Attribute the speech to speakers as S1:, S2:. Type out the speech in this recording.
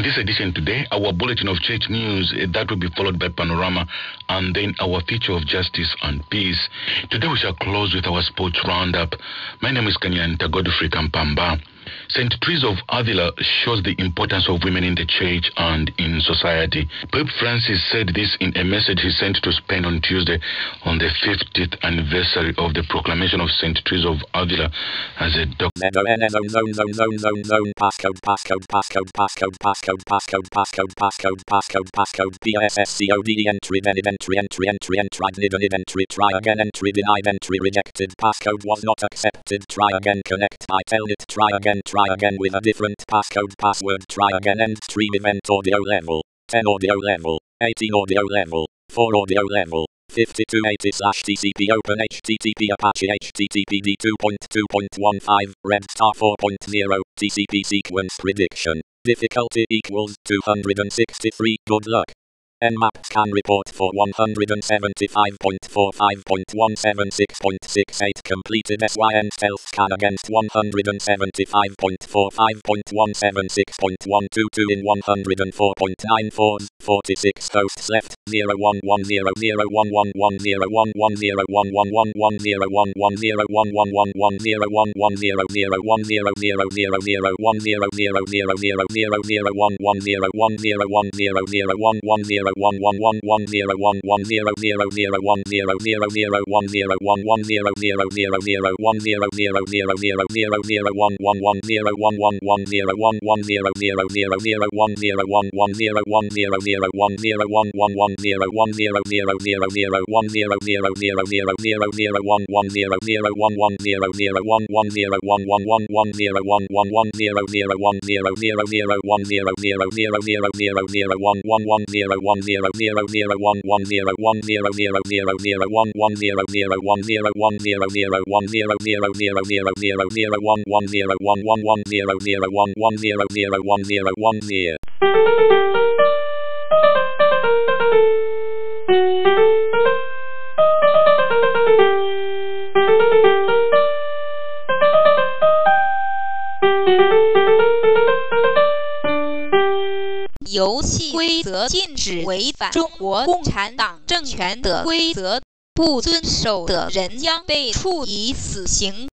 S1: in this edition today, our bulletin of church news uh, that will be followed by panorama and then our feature of justice and peace. Today we shall close with our sports roundup. My name is Kanyanta Godfrey Kampamba. St. Teresa of Avila shows the importance of women in the church and in society. Pope Francis said this in a message he sent to Spain on Tuesday on the 50th anniversary of the proclamation of St. Teresa of Avila as a doctor.
S2: Try again, connect. I tell it, try again, try again with a different passcode, password, try again, end stream event audio level, 10 audio level, 18 audio level, 4 audio level, 5280 slash TCP open HTTP Apache HTTPD 2.2.15 red star 4.0 TCP sequence prediction. Difficulty equals 263. Good luck. Nmap scan report for 175.45.176.68 completed SYN stealth scan against 175.45.176.122 in 104.94s, 46 hosts left, zero one one one one zero one one zero zero zero one zero zero zero one zero one one zero zero zero zero one zero zero zero zero zero zero one one one zero one one one zero one one zero zero zero zero one zero one one zero one zero zero one zero one one one zero one zero zero zero zero one zero zero zero zero zero zero one one zero zero one one zero zero one one zero one one one one zero one one one zero zero one zero zero zero one zero zero zero zero zero one one one zero one one zero zero zero one one zero one zero zero zero zero one one zero zero one zero one zero zero one zero zero zero zero zero zero one one zero one one one zero zero one one zero zero one zero one zero.
S3: 游戏规则禁止违反中国共产党政权的规则，不遵守的人将被处以死刑。